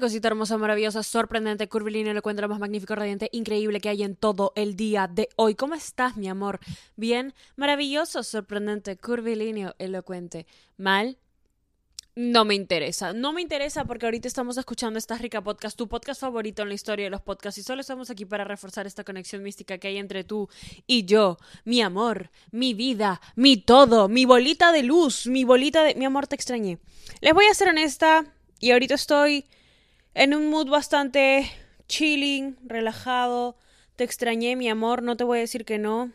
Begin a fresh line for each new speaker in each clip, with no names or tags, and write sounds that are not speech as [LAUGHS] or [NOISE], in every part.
Cosita hermosa, maravillosa, sorprendente, curvilínea, elocuente, lo más magnífico, radiante, increíble que hay en todo el día de hoy. ¿Cómo estás, mi amor? Bien, maravilloso, sorprendente, curvilíneo, elocuente. ¿Mal? No me interesa. No me interesa porque ahorita estamos escuchando esta rica podcast, tu podcast favorito en la historia de los podcasts, y solo estamos aquí para reforzar esta conexión mística que hay entre tú y yo. Mi amor, mi vida, mi todo, mi bolita de luz, mi bolita de. Mi amor, te extrañé. Les voy a ser honesta, y ahorita estoy en un mood bastante chilling, relajado. Te extrañé, mi amor, no te voy a decir que no.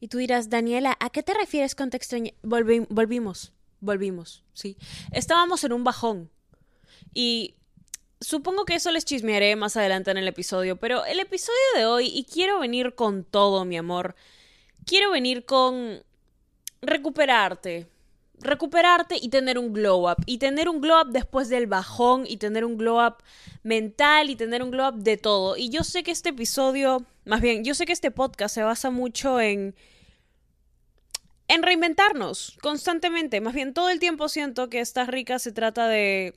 Y tú dirás, Daniela, ¿a qué te refieres con te extrañé? volvimos volvimos, ¿sí? Estábamos en un bajón. Y supongo que eso les chismearé más adelante en el episodio, pero el episodio de hoy, y quiero venir con todo, mi amor, quiero venir con recuperarte. Recuperarte y tener un glow up. Y tener un glow up después del bajón. Y tener un glow up mental. Y tener un glow up de todo. Y yo sé que este episodio. Más bien, yo sé que este podcast se basa mucho en en reinventarnos constantemente. Más bien todo el tiempo siento que esta rica se trata de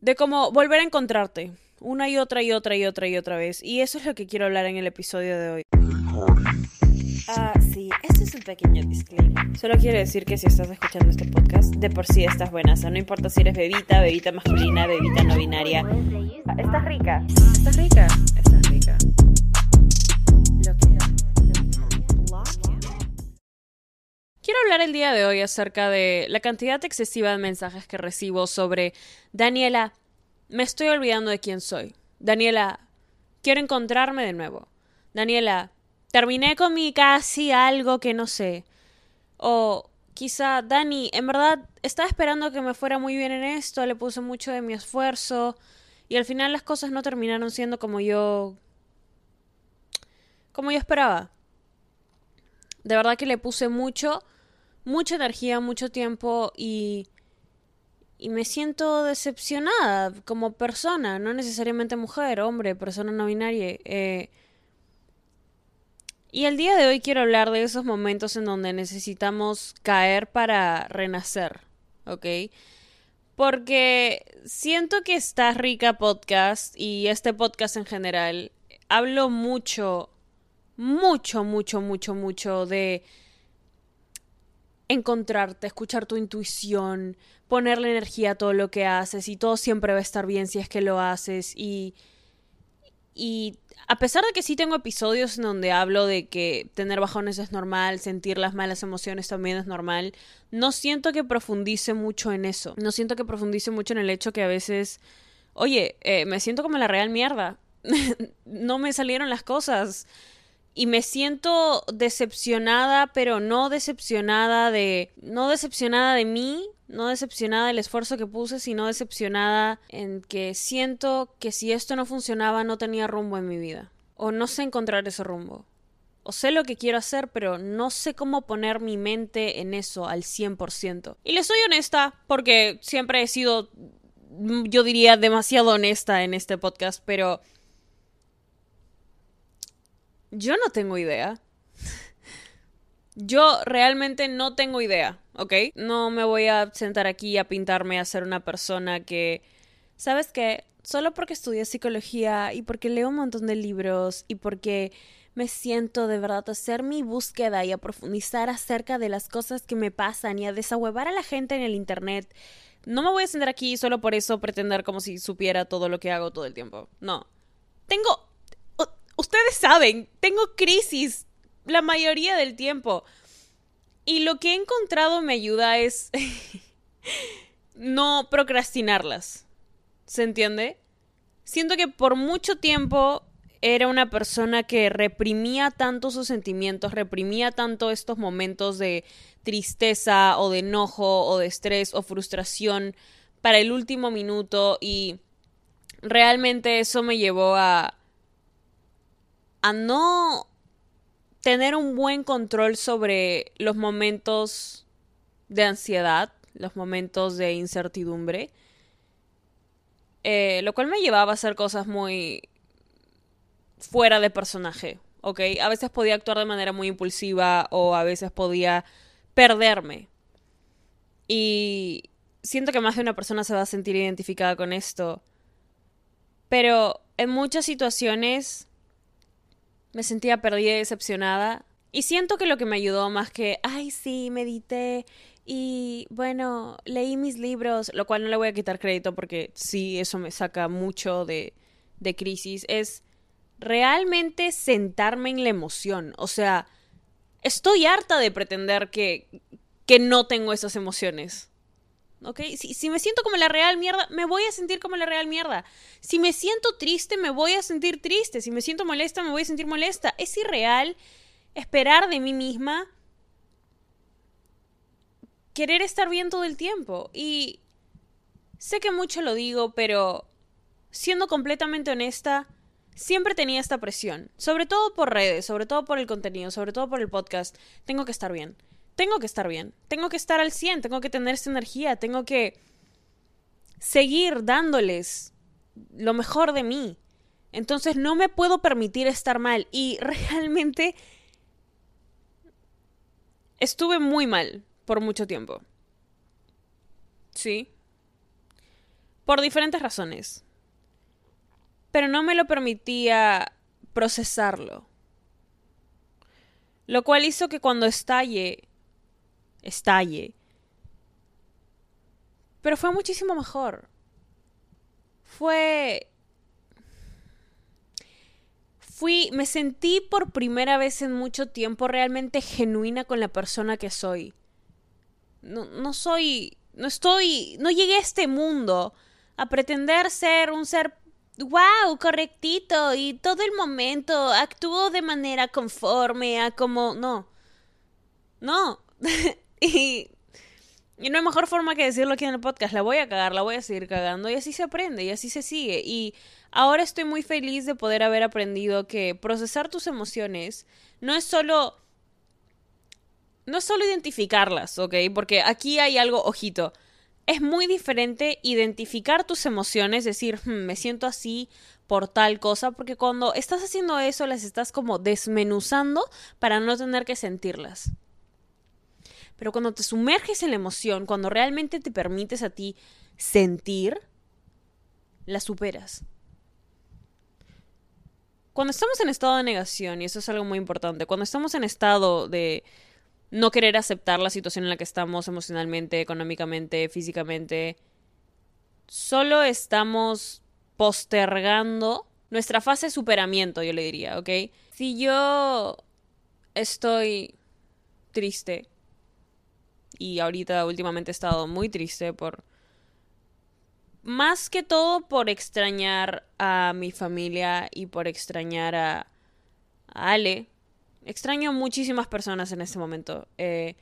de cómo volver a encontrarte una y otra y otra y otra y otra vez. Y eso es lo que quiero hablar en el episodio de hoy. Ah, sí, este es un pequeño disclaimer. Solo quiero decir que si estás escuchando este podcast, de por sí estás buena. O sea, no importa si eres bebita, bebita masculina, bebita no binaria.
Estás rica. Estás rica. Estás rica. Lo que
Quiero hablar el día de hoy acerca de la cantidad excesiva de mensajes que recibo sobre Daniela, me estoy olvidando de quién soy. Daniela, quiero encontrarme de nuevo. Daniela, terminé con mi casi algo que no sé. O quizá, Dani, en verdad estaba esperando que me fuera muy bien en esto, le puse mucho de mi esfuerzo y al final las cosas no terminaron siendo como yo como yo esperaba. De verdad que le puse mucho mucha energía, mucho tiempo y, y me siento decepcionada como persona, no necesariamente mujer, hombre, persona no binaria. Eh, y el día de hoy quiero hablar de esos momentos en donde necesitamos caer para renacer, ¿ok? Porque siento que esta rica podcast y este podcast en general hablo mucho, mucho, mucho, mucho, mucho de encontrarte, escuchar tu intuición, ponerle energía a todo lo que haces y todo siempre va a estar bien si es que lo haces y y a pesar de que sí tengo episodios en donde hablo de que tener bajones es normal, sentir las malas emociones también es normal, no siento que profundice mucho en eso. No siento que profundice mucho en el hecho que a veces, oye, eh, me siento como la real mierda. [LAUGHS] no me salieron las cosas y me siento decepcionada, pero no decepcionada de no decepcionada de mí, no decepcionada del esfuerzo que puse, sino decepcionada en que siento que si esto no funcionaba no tenía rumbo en mi vida o no sé encontrar ese rumbo. O sé lo que quiero hacer, pero no sé cómo poner mi mente en eso al 100%. Y le soy honesta, porque siempre he sido, yo diría, demasiado honesta en este podcast, pero yo no tengo idea. Yo realmente no tengo idea, ¿ok? No me voy a sentar aquí a pintarme a ser una persona que, ¿sabes qué? Solo porque estudié psicología y porque leo un montón de libros y porque me siento de verdad a hacer mi búsqueda y a profundizar acerca de las cosas que me pasan y a desahuevar a la gente en el Internet. No me voy a sentar aquí solo por eso pretender como si supiera todo lo que hago todo el tiempo. No. Tengo ustedes saben, tengo crisis la mayoría del tiempo. Y lo que he encontrado me ayuda es [LAUGHS] no procrastinarlas. ¿Se entiende? Siento que por mucho tiempo era una persona que reprimía tanto sus sentimientos, reprimía tanto estos momentos de tristeza o de enojo o de estrés o frustración para el último minuto y realmente eso me llevó a a no tener un buen control sobre los momentos de ansiedad, los momentos de incertidumbre, eh, lo cual me llevaba a hacer cosas muy fuera de personaje, ¿ok? A veces podía actuar de manera muy impulsiva o a veces podía perderme. Y siento que más de una persona se va a sentir identificada con esto. Pero en muchas situaciones me sentía perdida y decepcionada. Y siento que lo que me ayudó más que, ay, sí, medité y bueno, leí mis libros, lo cual no le voy a quitar crédito porque sí, eso me saca mucho de, de crisis, es realmente sentarme en la emoción. O sea, estoy harta de pretender que, que no tengo esas emociones. Si, me siento como la real mierda, me voy a sentir como la real mierda. Si me siento triste, me voy a sentir triste. Si me siento molesta, me voy a sentir molesta. Es irreal esperar de mí misma querer estar bien todo el tiempo. Y sé que mucho lo digo, pero siendo completamente honesta, siempre tenía esta presión. Sobre todo por redes, sobre todo por el contenido, sobre todo por el podcast. Tengo que estar bien. Tengo que estar bien. Tengo que estar al 100. Tengo que tener esa energía. Tengo que seguir dándoles lo mejor de mí. Entonces no me puedo permitir estar mal. Y realmente estuve muy mal por mucho tiempo. Sí. Por diferentes razones. Pero no me lo permitía procesarlo. Lo cual hizo que cuando estalle, estalle. Pero fue muchísimo mejor. Fue... Fui, me sentí por primera vez en mucho tiempo realmente genuina con la persona que soy no, no soy, no estoy, no llegué a este mundo a pretender ser un ser, wow, correctito y todo el momento actúo de manera conforme a como, no, no. [LAUGHS] y, y no hay mejor forma que decirlo aquí en el podcast, la voy a cagar, la voy a seguir cagando y así se aprende y así se sigue. Y ahora estoy muy feliz de poder haber aprendido que procesar tus emociones no es solo no solo identificarlas, ¿ok? Porque aquí hay algo, ojito. Es muy diferente identificar tus emociones, decir, hmm, me siento así por tal cosa, porque cuando estás haciendo eso las estás como desmenuzando para no tener que sentirlas. Pero cuando te sumerges en la emoción, cuando realmente te permites a ti sentir, la superas. Cuando estamos en estado de negación, y eso es algo muy importante, cuando estamos en estado de no querer aceptar la situación en la que estamos emocionalmente, económicamente, físicamente. Solo estamos postergando nuestra fase de superamiento, yo le diría, ¿ok? Si yo estoy triste, y ahorita últimamente he estado muy triste por... Más que todo por extrañar a mi familia y por extrañar a, a Ale, Extraño muchísimas personas en este momento. Eh,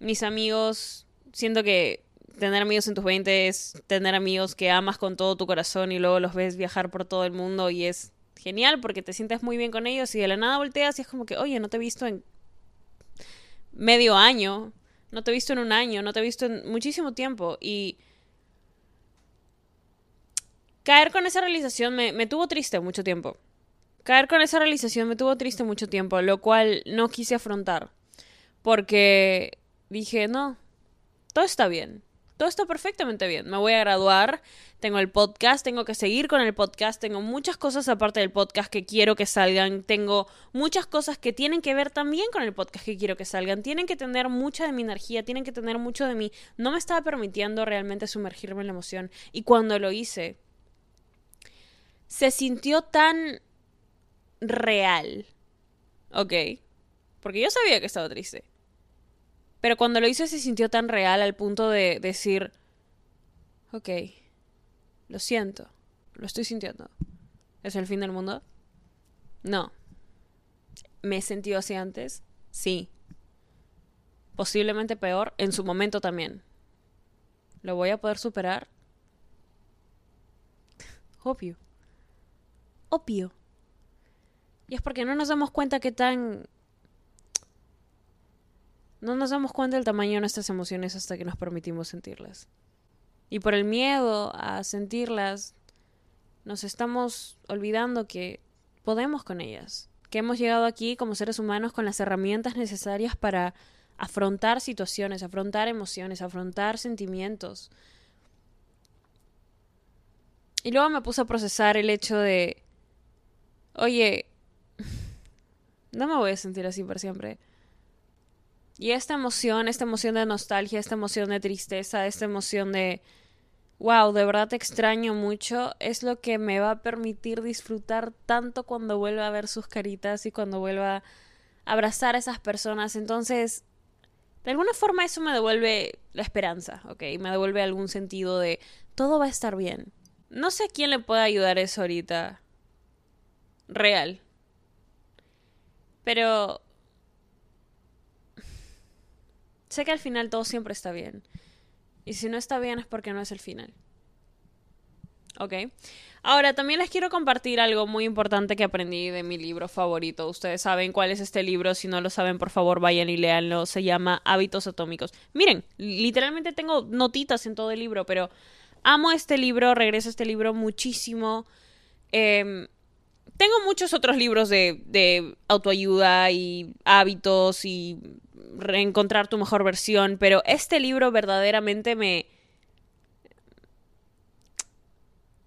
mis amigos, siento que tener amigos en tus 20 es tener amigos que amas con todo tu corazón y luego los ves viajar por todo el mundo y es genial porque te sientes muy bien con ellos y de la nada volteas y es como que, oye, no te he visto en medio año, no te he visto en un año, no te he visto en muchísimo tiempo y caer con esa realización me, me tuvo triste mucho tiempo. Caer con esa realización me tuvo triste mucho tiempo, lo cual no quise afrontar. Porque dije, no, todo está bien. Todo está perfectamente bien. Me voy a graduar, tengo el podcast, tengo que seguir con el podcast, tengo muchas cosas aparte del podcast que quiero que salgan, tengo muchas cosas que tienen que ver también con el podcast que quiero que salgan, tienen que tener mucha de mi energía, tienen que tener mucho de mí. No me estaba permitiendo realmente sumergirme en la emoción y cuando lo hice, se sintió tan real. ¿Ok? Porque yo sabía que estaba triste. Pero cuando lo hice se sintió tan real al punto de decir, ok, lo siento, lo estoy sintiendo. ¿Es el fin del mundo? No. ¿Me he sentido así antes? Sí. Posiblemente peor, en su momento también. ¿Lo voy a poder superar? Obvio. Obvio. Y es porque no nos damos cuenta que tan... No nos damos cuenta del tamaño de nuestras emociones hasta que nos permitimos sentirlas. Y por el miedo a sentirlas, nos estamos olvidando que podemos con ellas. Que hemos llegado aquí como seres humanos con las herramientas necesarias para afrontar situaciones, afrontar emociones, afrontar sentimientos. Y luego me puse a procesar el hecho de, oye, [LAUGHS] no me voy a sentir así por siempre. Y esta emoción, esta emoción de nostalgia, esta emoción de tristeza, esta emoción de, wow, de verdad te extraño mucho, es lo que me va a permitir disfrutar tanto cuando vuelva a ver sus caritas y cuando vuelva a abrazar a esas personas. Entonces, de alguna forma eso me devuelve la esperanza, ¿ok? Me devuelve algún sentido de todo va a estar bien. No sé a quién le puede ayudar eso ahorita. Real. Pero... Sé que al final todo siempre está bien. Y si no está bien es porque no es el final. ¿Ok? Ahora, también les quiero compartir algo muy importante que aprendí de mi libro favorito. Ustedes saben cuál es este libro. Si no lo saben, por favor, vayan y leanlo. Se llama Hábitos Atómicos. Miren, literalmente tengo notitas en todo el libro, pero amo este libro, regreso a este libro muchísimo. Em, tengo muchos otros libros de, de autoayuda y hábitos y reencontrar tu mejor versión, pero este libro verdaderamente me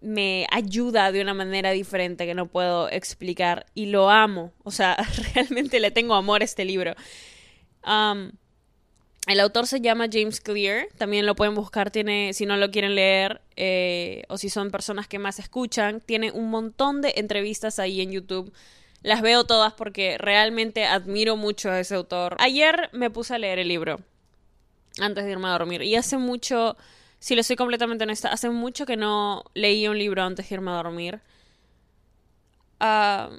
me ayuda de una manera diferente que no puedo explicar y lo amo. O sea, [LAUGHS] realmente le tengo amor a este libro. el autor se llama James Clear, también lo pueden buscar, tiene, si no lo quieren leer eh, o si son personas que más escuchan, tiene un montón de entrevistas ahí en YouTube. Las veo todas porque realmente admiro mucho a ese autor. Ayer me puse a leer el libro antes de irme a dormir y hace mucho si le soy completamente honesta, hace mucho que no leí un libro antes de irme a dormir. Ah,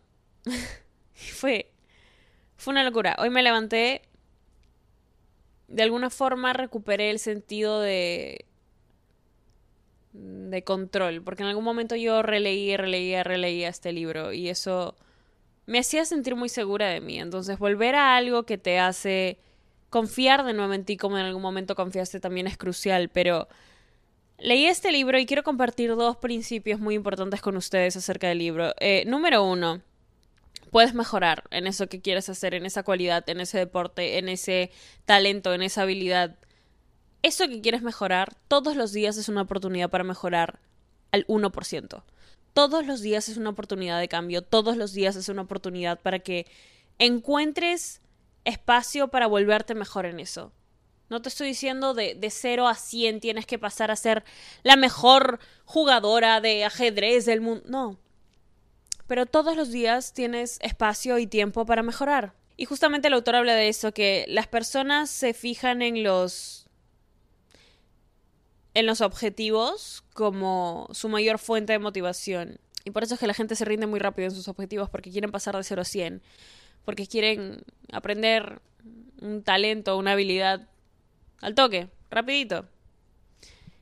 [LAUGHS] fue, fue una locura. Hoy me levanté, de alguna forma recuperé el sentido de de control, porque en algún momento yo releía, releía, releía este libro y eso me hacía sentir muy segura de mí. Entonces, volver a algo que te hace confiar de nuevo en ti como en algún momento confiaste también es crucial, pero Leí este libro y quiero compartir dos principios muy importantes con ustedes acerca del libro. Eh, número uno, puedes mejorar en eso que quieres hacer, en esa cualidad, en ese deporte, en ese talento, en esa habilidad. Eso que quieres mejorar, todos los días es una oportunidad para mejorar al 1%. Todos los días es una oportunidad de cambio, todos los días es una oportunidad para que encuentres espacio para volverte mejor en eso. No te estoy diciendo de, de 0 a 100 tienes que pasar a ser la mejor jugadora de ajedrez del mundo. No. Pero todos los días tienes espacio y tiempo para mejorar. Y justamente el autor habla de eso, que las personas se fijan en los en los objetivos como su mayor fuente de motivación. Y por eso es que la gente se rinde muy rápido en sus objetivos, porque quieren pasar de 0 a 100, porque quieren aprender un talento, una habilidad al toque, rapidito.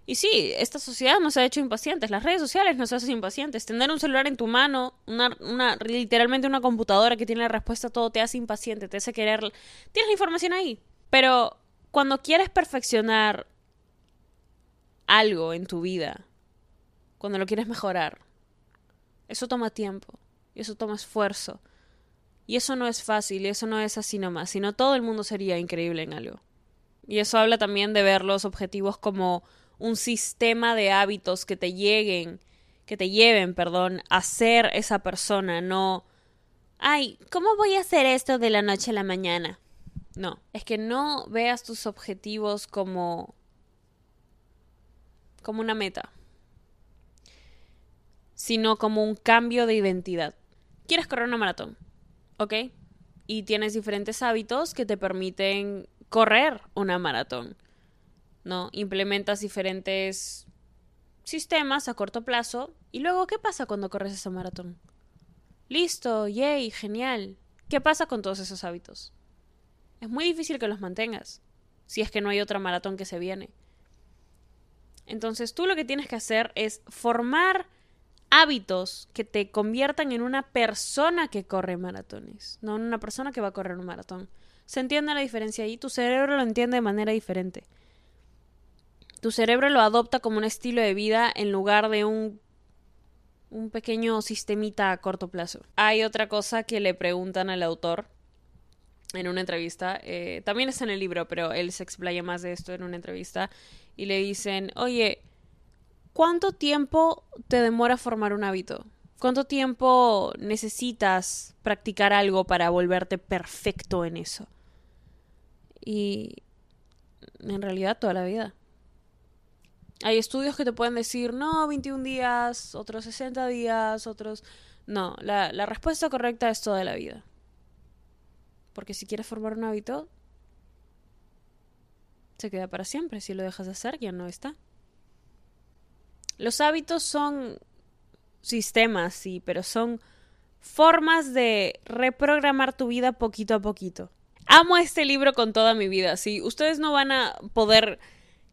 Y sí, esta sociedad nos ha hecho impacientes, las redes sociales nos hacen impacientes. Tener un celular en tu mano, una, literalmente una computadora que tiene la respuesta a todo, te hace impaciente, te hace querer... Tienes la información ahí. Pero cuando quieres perfeccionar algo en tu vida, cuando lo quieres mejorar, eso toma tiempo, y eso toma esfuerzo. Y eso no es fácil, y eso no es así nomás, sino todo el mundo sería increíble en algo. Y eso habla también de ver los objetivos como un sistema de hábitos que te lleguen, que te lleven, perdón, a ser esa persona, no ay, ¿cómo voy a hacer esto de la noche a la mañana? No, es que no veas tus objetivos como como una meta, sino como un cambio de identidad. Quieres correr una maratón, ¿ok? Y tienes diferentes hábitos que te permiten correr una maratón. ¿No? Implementas diferentes sistemas a corto plazo y luego ¿qué pasa cuando corres esa maratón? Listo, yay, genial. ¿Qué pasa con todos esos hábitos? Es muy difícil que los mantengas si es que no hay otra maratón que se viene. Entonces tú lo que tienes que hacer es formar hábitos que te conviertan en una persona que corre maratones, no en una persona que va a correr un maratón. ¿Se entiende la diferencia ahí? Tu cerebro lo entiende de manera diferente. Tu cerebro lo adopta como un estilo de vida en lugar de un un pequeño sistemita a corto plazo. Hay otra cosa que le preguntan al autor en una entrevista, eh, también está en el libro, pero él se explaya más de esto en una entrevista, y le dicen, oye, ¿cuánto tiempo te demora formar un hábito? ¿Cuánto tiempo necesitas practicar algo para volverte perfecto en eso? Y en realidad toda la vida. Hay estudios que te pueden decir, no, 21 días, otros 60 días, otros... No, la, la respuesta correcta es toda la vida. Porque si quieres formar un hábito, se queda para siempre. Si lo dejas de hacer, ya no está. Los hábitos son sistemas, sí, pero son formas de reprogramar tu vida poquito a poquito. Amo este libro con toda mi vida, sí. Ustedes no van a poder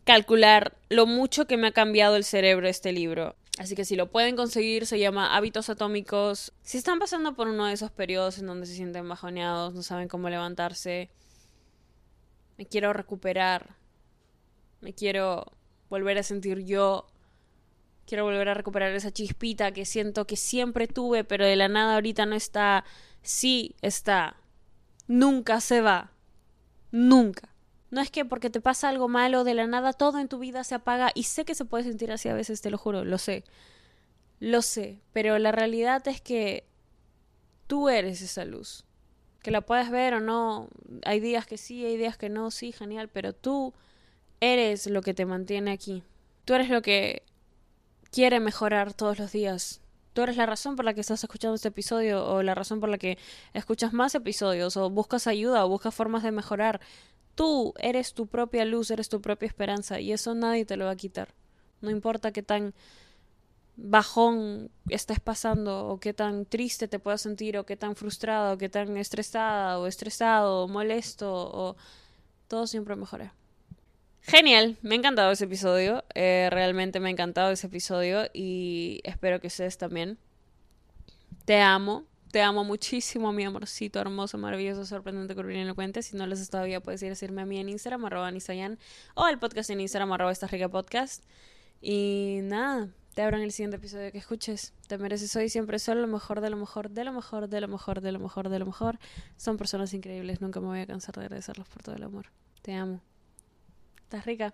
calcular lo mucho que me ha cambiado el cerebro este libro. Así que si lo pueden conseguir, se llama Hábitos Atómicos. Si están pasando por uno de esos periodos en donde se sienten bajoneados, no saben cómo levantarse, me quiero recuperar, me quiero volver a sentir yo, quiero volver a recuperar esa chispita que siento que siempre tuve, pero de la nada ahorita no está, sí está, nunca se va, nunca. No es que porque te pasa algo malo de la nada todo en tu vida se apaga y sé que se puede sentir así a veces, te lo juro, lo sé. Lo sé, pero la realidad es que tú eres esa luz. Que la puedes ver o no, hay días que sí, hay días que no, sí, genial, pero tú eres lo que te mantiene aquí. Tú eres lo que quiere mejorar todos los días. Tú eres la razón por la que estás escuchando este episodio o la razón por la que escuchas más episodios o buscas ayuda o buscas formas de mejorar. Tú eres tu propia luz, eres tu propia esperanza y eso nadie te lo va a quitar. No importa qué tan bajón estés pasando o qué tan triste te puedas sentir o qué tan frustrado o qué tan estresada o estresado o molesto o todo siempre mejora. Genial, me ha encantado ese episodio, eh, realmente me ha encantado ese episodio y espero que ustedes también. Te amo, te amo muchísimo, mi amorcito hermoso, maravilloso, sorprendente, curvilíneo, elocuente. Si no lo has todavía, puedes ir a decirme a mí en Instagram, arroba Nisayan, o al podcast en Instagram, arroba esta rica podcast. Y nada, te abro en el siguiente episodio que escuches. Te mereces hoy siempre solo lo mejor, de lo mejor, de lo mejor, de lo mejor, de lo mejor, de lo mejor. Son personas increíbles, nunca me voy a cansar de agradecerlos por todo el amor. Te amo. Estás rica.